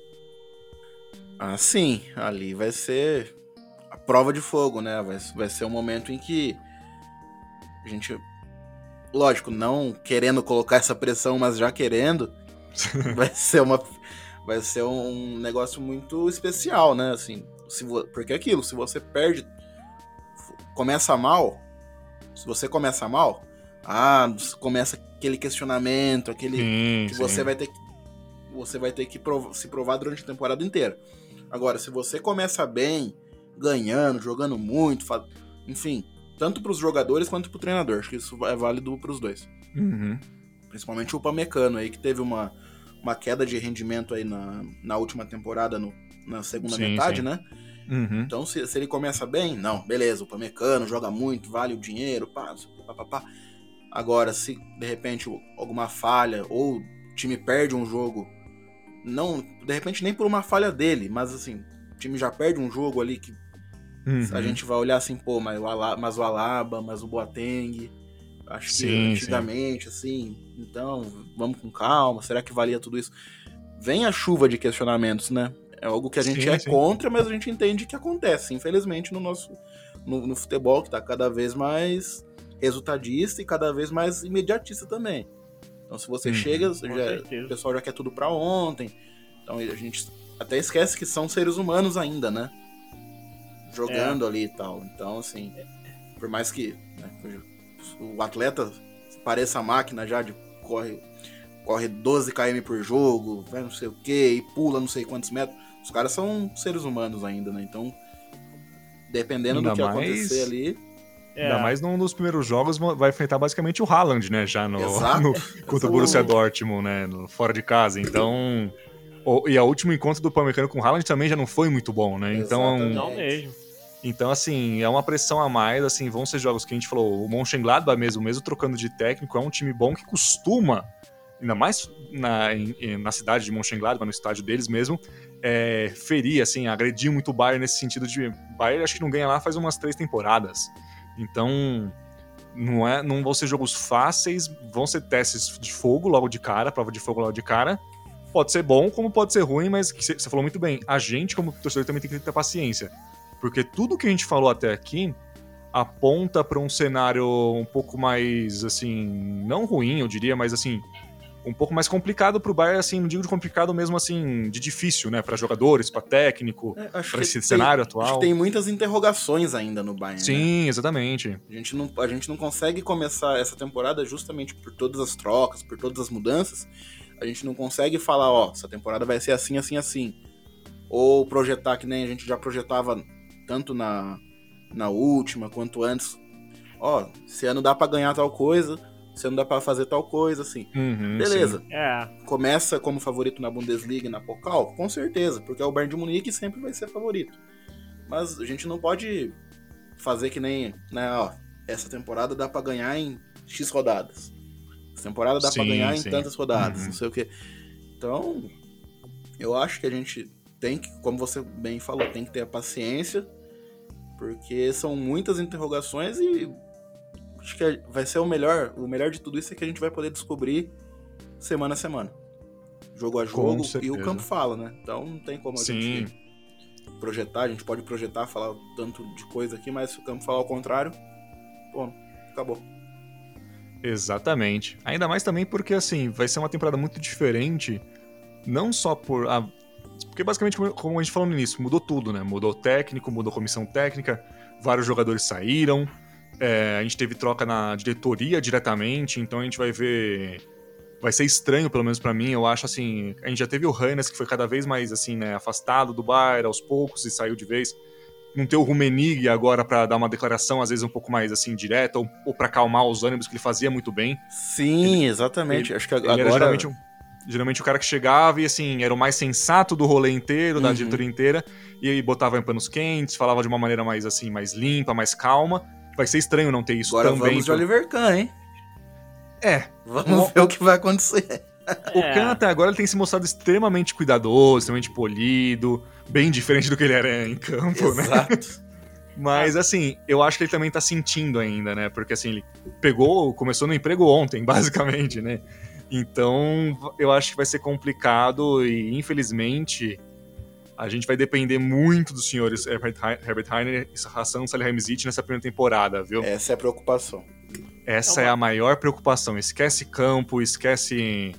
Ah, sim. Ali vai ser a prova de fogo, né? Vai, vai ser um momento em que a gente. Lógico, não querendo colocar essa pressão, mas já querendo, vai ser uma. Vai ser um negócio muito especial, né? Assim, se vo... porque é aquilo, se você perde, começa mal, se você começa mal, ah, começa aquele questionamento, aquele sim, que sim. você vai ter que você vai ter que prov se provar durante a temporada inteira. Agora, se você começa bem, ganhando, jogando muito, enfim, tanto para os jogadores quanto para o treinador, acho que isso é válido para os dois. Uhum. Principalmente o Pamecano aí, que teve uma, uma queda de rendimento aí na, na última temporada, no, na segunda sim, metade, sim. né? Uhum. Então, se, se, ele começa bem, não, beleza, o Pamecano joga muito, vale o dinheiro, pá, pá, pá, pá. Agora, se de repente alguma falha ou o time perde um jogo não, de repente nem por uma falha dele, mas assim, o time já perde um jogo ali que uhum. a gente vai olhar assim, pô, mas o, Alaba, mas o Alaba, mas o Boateng, acho que sim, antigamente, sim. assim, então, vamos com calma, será que valia tudo isso? Vem a chuva de questionamentos, né? É algo que a gente sim, é contra, mas a gente entende que acontece, infelizmente, no nosso no, no futebol, que tá cada vez mais resultadista e cada vez mais imediatista também. Então, se você uhum, chega, já, o pessoal já quer tudo para ontem. Então, a gente até esquece que são seres humanos ainda, né? Jogando é. ali e tal. Então, assim, por mais que né, o atleta pareça máquina já de corre, corre 12 km por jogo, vai não sei o que, e pula não sei quantos metros. Os caras são seres humanos ainda, né? Então, dependendo ainda do que mais... acontecer ali é. Ainda mais num dos primeiros jogos vai enfrentar basicamente o Haaland, né? Já no, no contra o Borussia Dortmund, né? No, fora de casa. Então. o, e o último encontro do Palmeiras com o Haaland também já não foi muito bom, né? Então. Não mesmo. Então, assim, é uma pressão a mais, assim, vão ser jogos que a gente falou, o Mönchengladbach mesmo, mesmo trocando de técnico, é um time bom que costuma, ainda mais na, em, na cidade de Mönchengladbach, no estádio deles mesmo, é, ferir, assim, agredir muito o Bayern nesse sentido de... Bayern acho que não ganha lá faz umas três temporadas. Então, não, é, não vão ser jogos fáceis, vão ser testes de fogo logo de cara, prova de fogo logo de cara. Pode ser bom, como pode ser ruim, mas você falou muito bem. A gente, como torcedor, também tem que ter paciência. Porque tudo que a gente falou até aqui aponta para um cenário um pouco mais, assim, não ruim, eu diria, mas assim, um pouco mais complicado pro Bayern, assim, não digo de complicado mesmo, assim, de difícil, né, para jogadores, para técnico, é, para esse tem, cenário atual. Acho que tem muitas interrogações ainda no Bayern. Sim, né? exatamente. A gente, não, a gente não consegue começar essa temporada justamente por todas as trocas, por todas as mudanças. A gente não consegue falar, ó, essa temporada vai ser assim, assim, assim. Ou projetar que nem a gente já projetava tanto na, na última quanto antes. Ó, esse ano dá para ganhar tal coisa você não dá para fazer tal coisa, assim. Uhum, Beleza. É. Começa como favorito na Bundesliga e na Pokal? Com certeza, porque o Bayern de Munique sempre vai ser favorito. Mas a gente não pode fazer que nem, né, ó, essa temporada dá para ganhar em X rodadas. Essa temporada dá para ganhar sim. em tantas rodadas, uhum. não sei o quê. Então, eu acho que a gente tem que, como você bem falou, tem que ter a paciência, porque são muitas interrogações e acho que vai ser o melhor. O melhor de tudo isso é que a gente vai poder descobrir semana a semana. Jogo a jogo e o campo fala, né? Então não tem como a Sim. gente projetar, a gente pode projetar, falar tanto de coisa aqui, mas se o campo falar ao contrário, pô, acabou. Exatamente. Ainda mais também porque, assim, vai ser uma temporada muito diferente, não só por. A... Porque basicamente, como a gente falou no início, mudou tudo, né? Mudou o técnico, mudou a comissão técnica, vários jogadores saíram, é, a gente teve troca na diretoria diretamente, então a gente vai ver. Vai ser estranho, pelo menos para mim, eu acho assim. A gente já teve o Hannes, que foi cada vez mais assim, né, afastado do Bayern aos poucos e saiu de vez não ter o Rumenig agora para dar uma declaração, às vezes um pouco mais assim, direta, ou, ou para acalmar os ânimos, que ele fazia muito bem. Sim, ele, exatamente. Ele, Acho que agora. Era geralmente, o cara que chegava e assim, era o mais sensato do rolê inteiro, da uhum. diretoria inteira, e aí botava em panos quentes, falava de uma maneira mais assim, mais limpa, mais calma. Vai ser estranho não ter isso agora também. Vamos de Oliver Kahn, hein? É. Vamos o... ver o que vai acontecer. O é. Kahn até agora ele tem se mostrado extremamente cuidadoso, extremamente polido, bem diferente do que ele era em campo, né? Exato. né? Mas assim, eu acho que ele também tá sentindo ainda, né? Porque assim, ele pegou, começou no emprego ontem, basicamente, né? Então, eu acho que vai ser complicado e infelizmente a gente vai depender muito dos senhores Herbert, Herbert Heiner e Hassan Salihamidzic nessa primeira temporada, viu? Essa é a preocupação. Essa é, uma... é a maior preocupação. Esquece campo, esquece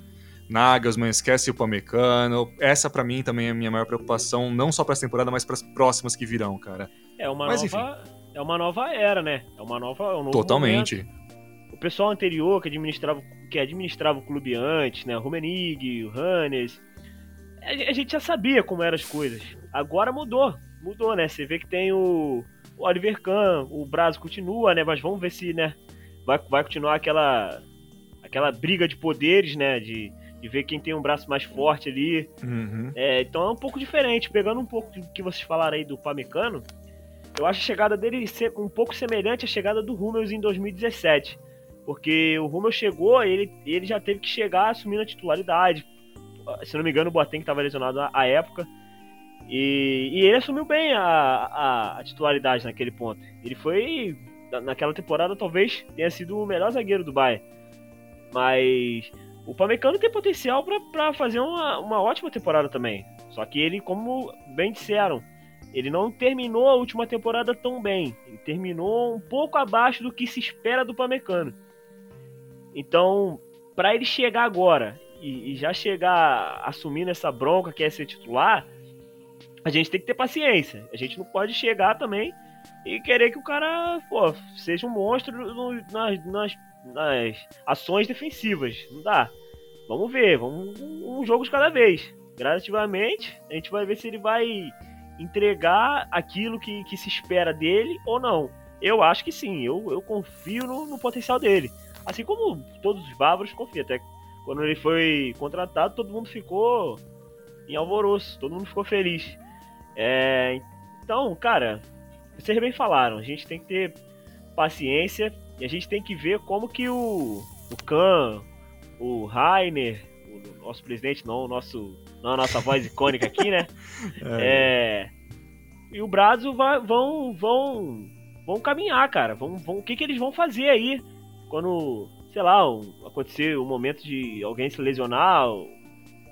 Nagelsmann, esquece o Pamecano. Essa para mim também é a minha maior preocupação, não só para essa temporada, mas para as próximas que virão, cara. É uma mas, nova, enfim. é uma nova era, né? É uma nova, é um Totalmente. Momento. O pessoal anterior que administrava, que administrava o clube antes, né? Rumenig, o Hannes, a gente já sabia como eram as coisas. Agora mudou, mudou, né? Você vê que tem o, o Oliver Kahn, o Brasil continua, né? Mas vamos ver se, né? Vai, vai continuar aquela aquela briga de poderes, né? De, de ver quem tem um braço mais forte ali. Uhum. É, então é um pouco diferente. Pegando um pouco do que vocês falaram aí do Pamecano, eu acho a chegada dele ser um pouco semelhante à chegada do Hummels em 2017. Porque o Hummels chegou, ele, ele já teve que chegar assumindo a titularidade. Se não me engano, o Boateng estava lesionado à época. E, e, ele assumiu bem a, a, a, titularidade naquele ponto. Ele foi, naquela temporada, talvez tenha sido o melhor zagueiro do Bayern. Mas o Pamecano tem potencial para fazer uma, uma ótima temporada também. Só que ele, como bem disseram, ele não terminou a última temporada tão bem. Ele terminou um pouco abaixo do que se espera do Pamecano. Então, para ele chegar agora e, e, já chegar assumindo essa bronca que é ser titular, a gente tem que ter paciência. A gente não pode chegar também e querer que o cara pô, seja um monstro no, nas, nas nas ações defensivas. Não dá. Vamos ver, vamos um, jogo de cada vez. Gradativamente, a gente vai ver se ele vai entregar aquilo que, que se espera dele ou não. Eu acho que sim, eu, eu confio no, no potencial dele. Assim como todos os bárbaros confiam. Até quando ele foi contratado, todo mundo ficou em alvoroço, todo mundo ficou feliz. É, então, cara, vocês bem falaram, a gente tem que ter paciência e a gente tem que ver como que o, o Khan, o Rainer, o nosso presidente, não o nosso, não a nossa voz icônica aqui, né? É. é. e o Brazo vai, vão, vão, vão caminhar, cara. Vão, vão, o que, que eles vão fazer aí quando, sei lá, um, acontecer o um momento de alguém se lesionar?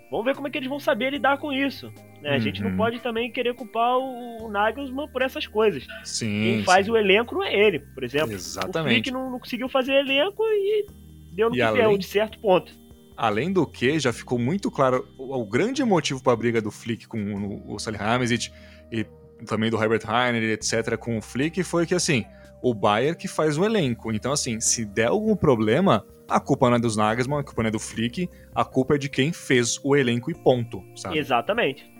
Vamos ver como é que eles vão saber lidar com isso. Né? A gente não uhum. pode também querer culpar o, o Nagelsmann por essas coisas. Sim, Quem faz sim. o elenco não é ele, por exemplo. Exatamente. O Flick não, não conseguiu fazer elenco e deu no e que além... deu, de certo ponto. Além do que, já ficou muito claro o, o grande motivo para a briga do Flick com o, o Salihamidzic e também do Herbert Heiner, etc., com o Flick, foi que, assim, o Bayern que faz o elenco. Então, assim, se der algum problema, a culpa não é dos Nagelsmann, a culpa não é do Flick, a culpa é de quem fez o elenco e ponto, sabe? Exatamente.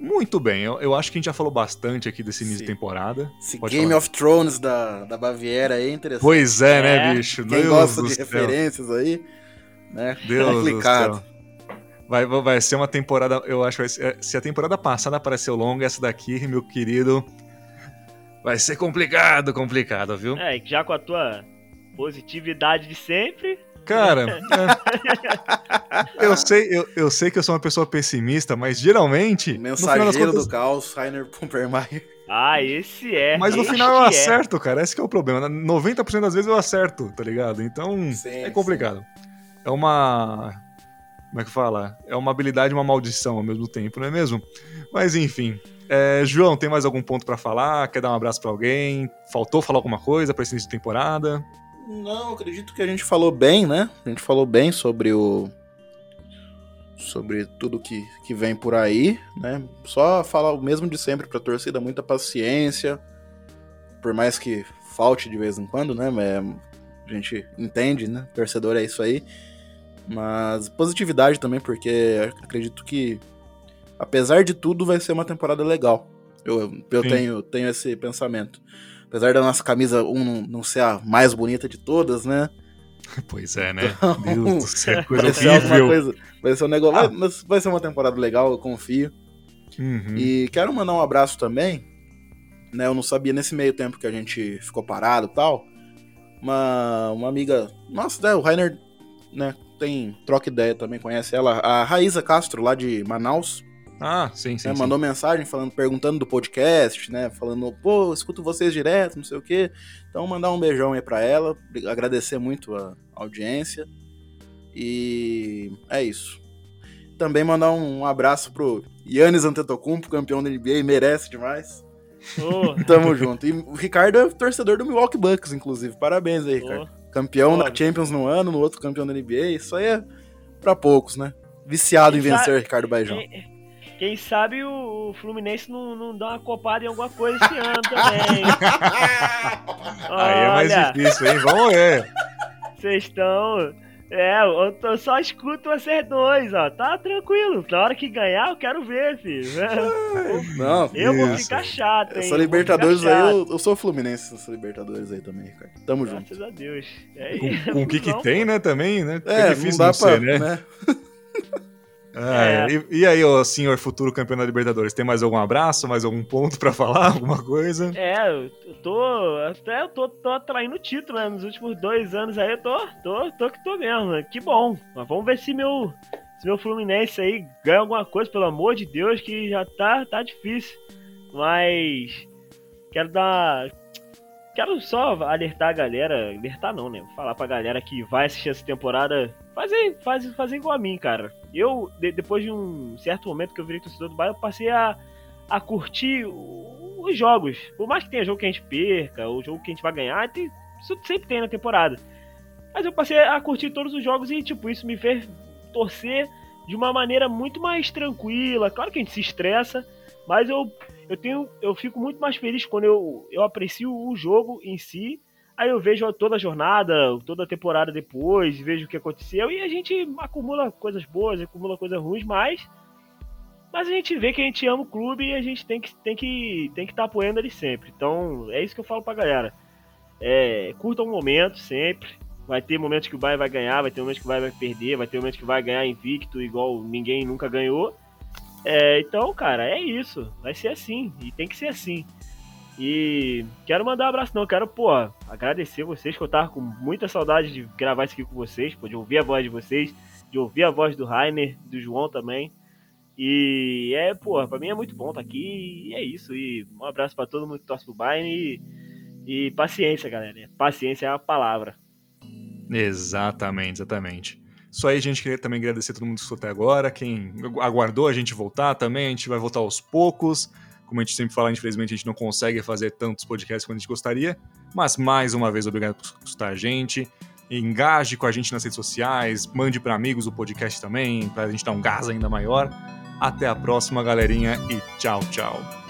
Muito bem, eu, eu, acho que a gente já falou bastante aqui desse início Sim. de temporada. Esse Pode Game falar. of Thrones da, da Baviera aí é interessante. Pois é, né, é. bicho? Quem Deus gosta de céu. referências aí, né? Deus complicado. Vai, vai ser uma temporada, eu acho, vai ser, se a temporada passada pareceu longa, essa daqui, meu querido, vai ser complicado, complicado, viu? É, já com a tua positividade de sempre, Cara, é, eu, sei, eu, eu sei que eu sou uma pessoa pessimista, mas geralmente. Mensageiro contas... do caos, Rainer Pumpermeier. Ah, esse é. Mas no final eu é. acerto, cara. Esse é o problema. 90% das vezes eu acerto, tá ligado? Então sim, é complicado. Sim. É uma. Como é que fala? É uma habilidade e uma maldição ao mesmo tempo, não é mesmo? Mas enfim. É, João, tem mais algum ponto para falar? Quer dar um abraço para alguém? Faltou falar alguma coisa para esse início de temporada? Não, acredito que a gente falou bem, né? A gente falou bem sobre o. Sobre tudo que, que vem por aí, né? Só falar o mesmo de sempre pra torcida, muita paciência. Por mais que falte de vez em quando, né? A gente entende, né? Torcedor é isso aí. Mas positividade também, porque acredito que, apesar de tudo, vai ser uma temporada legal. Eu, eu tenho, tenho esse pensamento. Apesar da nossa camisa 1 um não ser a mais bonita de todas, né? Pois é, né? Então, Deus do céu, coisa vai ser horrível. Coisa, vai ser um negócio. Ah. Vai, vai, ser uma temporada legal, eu confio. Uhum. E quero mandar um abraço também. Né, eu não sabia nesse meio tempo que a gente ficou parado e tal. Uma, uma amiga. Nossa, né, o Rainer, né? Tem troca ideia também, conhece ela. A Raíza Castro, lá de Manaus. Ah, sim, sim, né, sim. Mandou mensagem falando, perguntando do podcast, né? Falando, pô, escuto vocês direto, não sei o quê. Então, mandar um beijão aí pra ela, agradecer muito a audiência. E é isso. Também mandar um abraço pro Yannis Antetokounmpo, campeão da NBA, merece demais. Oh. Tamo junto. E o Ricardo é torcedor do Milwaukee Bucks, inclusive. Parabéns aí, Ricardo. Oh. Campeão oh. da Champions no ano, no outro campeão da NBA. Isso aí é pra poucos, né? Viciado em vencer, Ricardo Baijão. Quem sabe o Fluminense não, não dá uma copada em alguma coisa esse ano também. Aí é mais difícil, hein? Vamos ver. Vocês estão. É, eu só escuto vocês dois, ó. Tá tranquilo. Na hora que ganhar, eu quero ver, filho. Não, eu vou ficar chato, hein? Essa Libertadores aí, eu, eu, sou Fluminense nessa Libertadores aí também, cara. Tamo Graças junto. Graças a Deus. É, com, com o que que tem, né, também, né? É, é difícil não dá pra, ser, né? né? Ah, é. e, e, aí, o senhor futuro campeão da Libertadores, tem mais algum abraço, mais algum ponto para falar, alguma coisa? É, eu tô. Até eu tô, tô atraindo título, né? Nos últimos dois anos aí eu tô, tô, tô que tô mesmo. Né? Que bom. Mas vamos ver se meu, se meu Fluminense aí ganha alguma coisa, pelo amor de Deus, que já tá, tá difícil. Mas. Quero dar. Quero só alertar a galera. Alertar não, né? Falar pra galera que vai assistir essa temporada. Fazer, fazer, fazer igual a mim, cara eu, de, depois de um certo momento que eu virei torcedor do Bayern, eu passei a, a curtir os jogos. Por mais que tenha jogo que a gente perca, ou jogo que a gente vai ganhar, tem, isso sempre tem na temporada. Mas eu passei a curtir todos os jogos e, tipo, isso me fez torcer de uma maneira muito mais tranquila. Claro que a gente se estressa, mas eu, eu, tenho, eu fico muito mais feliz quando eu, eu aprecio o jogo em si Aí eu vejo toda a jornada, toda a temporada depois, vejo o que aconteceu e a gente acumula coisas boas, acumula coisas ruins, mas mas a gente vê que a gente ama o clube e a gente tem que tem que tem que estar tá apoiando ele sempre. Então, é isso que eu falo pra galera. É, curta um momento sempre. Vai ter momentos que o Bayern vai ganhar, vai ter momentos que o Bayern vai perder, vai ter momentos que vai ganhar invicto igual ninguém nunca ganhou. É, então, cara, é isso. Vai ser assim e tem que ser assim. E quero mandar um abraço, não. Quero, pô, agradecer vocês, que eu tava com muita saudade de gravar isso aqui com vocês, pô, de ouvir a voz de vocês, de ouvir a voz do Rainer, do João também. E é, pô, pra mim é muito bom estar tá aqui. E é isso. E um abraço para todo mundo que torce pro Bayern. E, e paciência, galera. Paciência é a palavra. Exatamente, exatamente. Isso aí, gente, queria também agradecer a todo mundo que escutou até agora. Quem aguardou a gente voltar também, a gente vai voltar aos poucos. Como a gente sempre fala, infelizmente a gente não consegue fazer tantos podcasts quanto a gente gostaria. Mas mais uma vez, obrigado por escutar a gente. Engaje com a gente nas redes sociais, mande para amigos o podcast também, para a gente dar um gás ainda maior. Até a próxima, galerinha, e tchau, tchau.